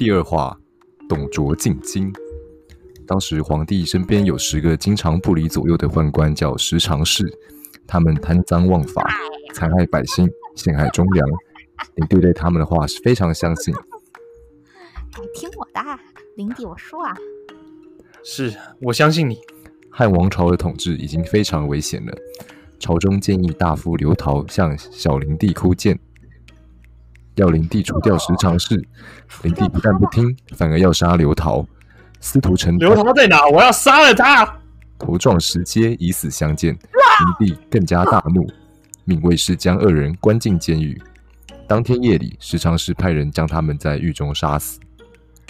第二话，董卓进京。当时皇帝身边有十个经常不离左右的宦官，叫十常侍。他们贪赃枉法，残害百姓，陷害忠良。灵帝对他们的话是非常相信。听我的，灵帝，我说啊，是我相信你。汉王朝的统治已经非常危险了，朝中建议大夫刘陶向小灵帝哭谏，要灵帝除掉十常侍。灵帝不但不听，反而要杀刘桃。司徒成刘桃在哪？我要杀了他！头撞石阶，以死相见。灵帝更加大怒，命卫士将二人关进监狱。当天夜里，十常侍派人将他们在狱中杀死。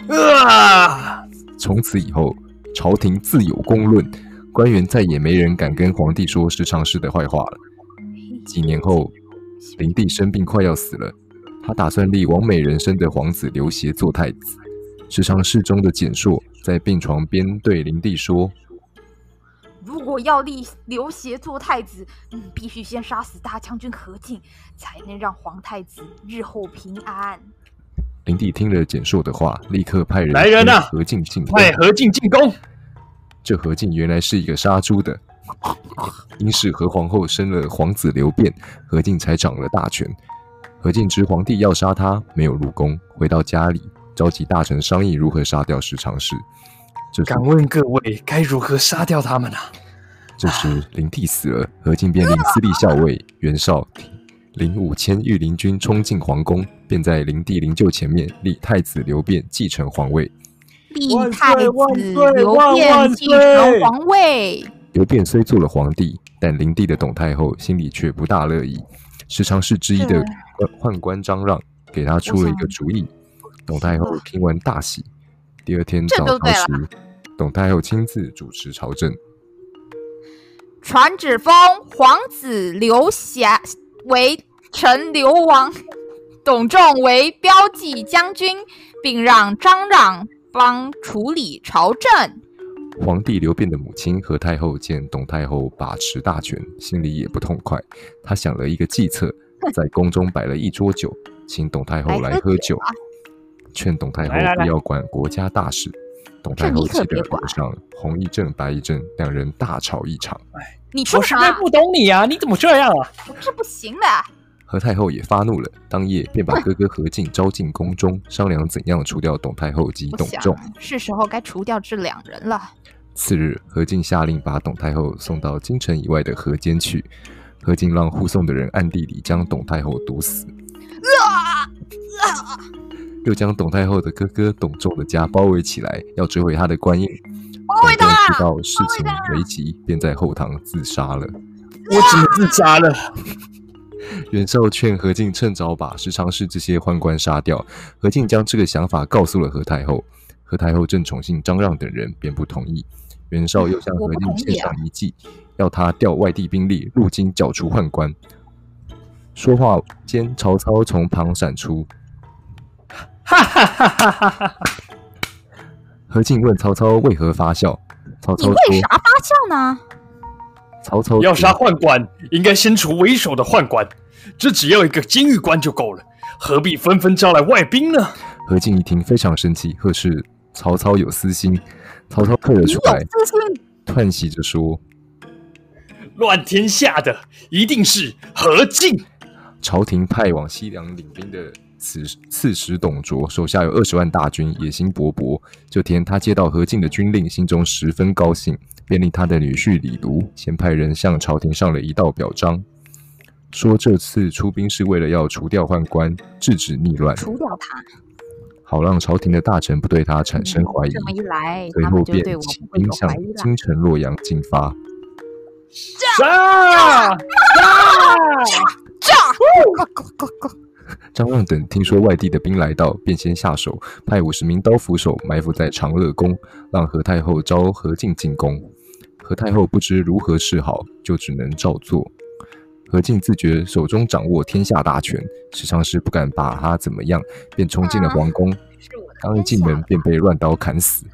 啊！从此以后，朝廷自有公论，官员再也没人敢跟皇帝说十常侍的坏话了。几年后，灵帝生病快要死了，他打算立王美人生的皇子刘协做太子。时常侍中的简硕在病床边对灵帝说：“如果要立刘协做太子，嗯，必须先杀死大将军何进，才能让皇太子日后平安。”灵帝听了简硕的话，立刻派人来人呐，何进进派何进进宫。这何进原来是一个杀猪的，因是何皇后生了皇子刘辩，何进才掌了大权。何进知皇帝要杀他，没有入宫，回到家里。召集大臣商议如何杀掉十常侍。敢问各位该如何杀掉他们啊？这时灵帝死了，何进便令司隶校尉袁绍领五千御林军冲进皇宫，便在灵帝灵柩前面立太子刘辩继承皇位。立太子刘辩继承皇位。刘辩虽做了皇帝，但灵帝的董太后心里却不大乐意。十常侍之一的宦官张让给他出了一个主意。董太后听完大喜。第二天早朝时，董太后亲自主持朝政，传旨封皇子刘霞为陈留王，董仲为骠骑将军，并让张让帮处理朝政。皇帝刘辩的母亲何太后见董太后把持大权，心里也不痛快。她想了一个计策，在宫中摆了一桌酒，请董太后来喝酒。劝董太后不要管国家大事，董太后气得脸上红一阵白一阵，两人大吵一场。哎，你说什么？我实在不懂你啊！你怎么这样啊？我是不行的。何太后也发怒了，当夜便把哥哥何进招进宫中，商量怎样除掉董太后及董仲。是时候该除掉这两人了。次日，何进下令把董太后送到京城以外的河间去。何进让护送的人暗地里将董太后毒死。又将董太后的哥哥董仲的家包围起来，要追回他的官印。董仲知道事情危急，便在后堂自杀了。我怎么自杀了？袁绍劝何进趁早把十常侍这些宦官杀掉。何进将这个想法告诉了何太后。何太后正宠幸张让等人，便不同意。袁绍又向何进献上一计，要他调外地兵力入京剿除宦官。说话间，曹操从旁闪出。哈哈哈哈哈哈！何进问曹操为何发笑，曹操说：“你为啥发笑呢？”曹操要杀宦官，应该先除为首的宦官，这只要一个监狱官就够了，何必纷纷招来外兵呢？何进一听非常生气，呵斥曹操有私心。曹操退了出来，叹息着说：“乱天下的一定是何进。”朝廷派往西凉领兵的。此刺史董卓手下有二十万大军，野心勃勃。这天，他接到何进的军令，心中十分高兴，便令他的女婿李儒先派人向朝廷上了一道表彰，说这次出兵是为了要除掉宦官，制止逆乱，除掉他，好让朝廷的大臣不对他产生怀疑。这么一来，随后便起兵向京城洛阳进发。杀！杀！杀！张让等听说外地的兵来到，便先下手，派五十名刀斧手埋伏在长乐宫，让何太后召何进进宫。何太后不知如何是好，就只能照做。何进自觉手中掌握天下大权，时常是不敢把他怎么样，便冲进了皇宫。刚一进门，便被乱刀砍死。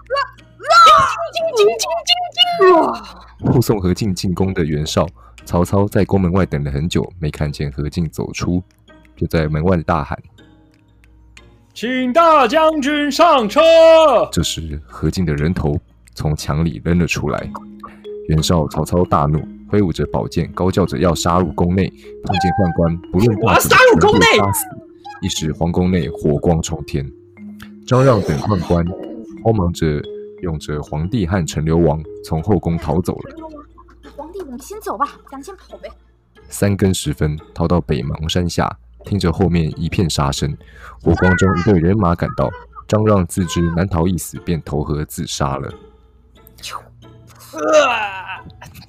护送何进进宫的袁绍、曹操在宫门外等了很久，没看见何进走出。就在门外大喊：“请大将军上车。这时，何进的人头从墙里扔了出来。袁绍、曹操大怒，挥舞着宝剑，高叫着要杀入宫内。碰见宦官，不论大小，全部杀死。一时，皇宫内火光冲天。张让等宦官慌忙着，拥着皇帝和陈留王从后宫逃走了。皇帝，我们先走吧，咱先跑呗。三更时分，逃到北邙山下，听着后面一片杀声，火光中一队人马赶到。张让自知难逃一死，便投河自杀了。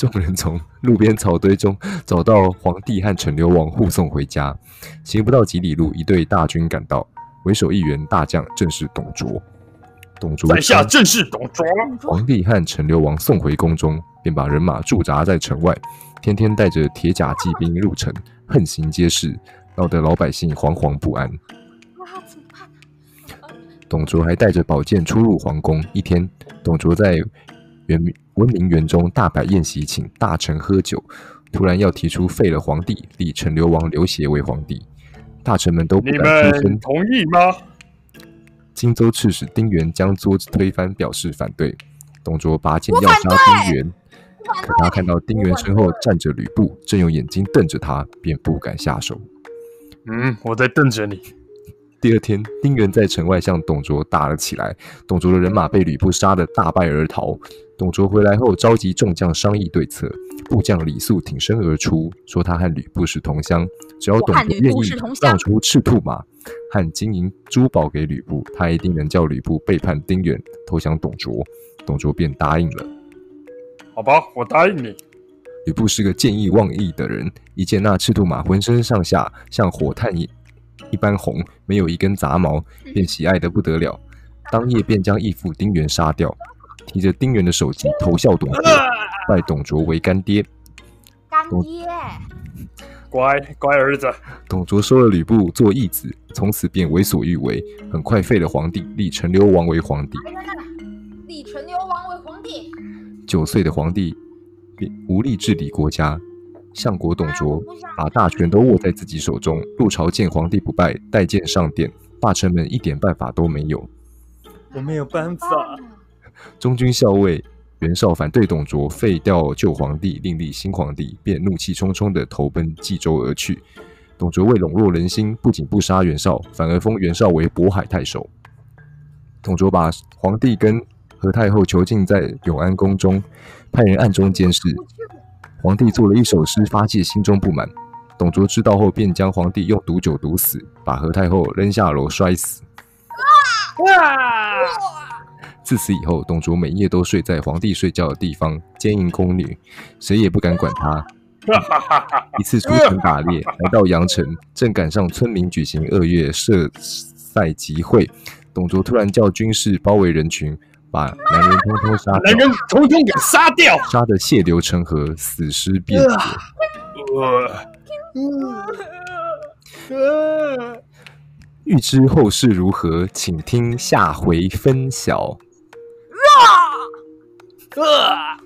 众人从路边草堆中找到皇帝和陈留王，护送回家。行不到几里路，一队大军赶到，为首一员大将正是董卓。董卓在下正是董卓。皇帝和陈留王送回宫中，便把人马驻扎在城外，天天带着铁甲骑兵入城，横行街市，闹得老百姓惶惶不安。董卓还带着宝剑出入皇宫。一天，董卓在圆温明园中大摆宴席，请大臣喝酒。突然要提出废了皇帝，立陈留王刘协为皇帝。大臣们都不敢出声，同意吗？荆州刺史丁原将桌子推翻，表示反对。董卓拔剑要杀丁原，可他看到丁原身后站着吕布，正用眼睛瞪着他，便不敢下手。嗯，我在瞪着你。第二天，丁原在城外向董卓打了起来，董卓的人马被吕布杀得大败而逃。董卓回来后，召集众将商议对策。部将李肃挺身而出，说他和吕布是同乡，只要董卓愿意让出赤兔马和金银珠宝给吕布，他一定能叫吕布背叛丁原，投降董卓。董卓便答应了。好吧，我答应你。吕布是个见义忘义的人，一见那赤兔马浑身上下像火炭一一般红，没有一根杂毛，便喜爱得不得了。当夜便将义父丁原杀掉，提着丁原的首级投效董卓，拜董卓为干爹。干爹，乖乖儿子。董卓收了吕布做义子，从此便为所欲为，很快废了皇帝，立陈留王为皇帝。立陈留王为皇帝。九岁的皇帝便无力治理国家。相国董卓把大权都握在自己手中，入朝见皇帝不拜，带剑上殿，大臣们一点办法都没有。我没有办法。中军校尉袁绍反对董卓废掉旧皇帝，另立新皇帝，便怒气冲冲地投奔冀州而去。董卓为笼络人心，不仅不杀袁绍，反而封袁绍为渤海太守。董卓把皇帝跟何太后囚禁在永安宫中，派人暗中监视。皇帝做了一首诗，发泄心中不满。董卓知道后，便将皇帝用毒酒毒死，把何太后扔下楼摔死。自此以后，董卓每夜都睡在皇帝睡觉的地方，奸淫宫女，谁也不敢管他。一次出城打猎，来到阳城，正赶上村民举行二月社赛集会，董卓突然叫军士包围人群。把男人通通杀，男人通通给杀掉，杀得血流成河，死尸遍野。欲知后事如何，请听下回分晓。啊。啊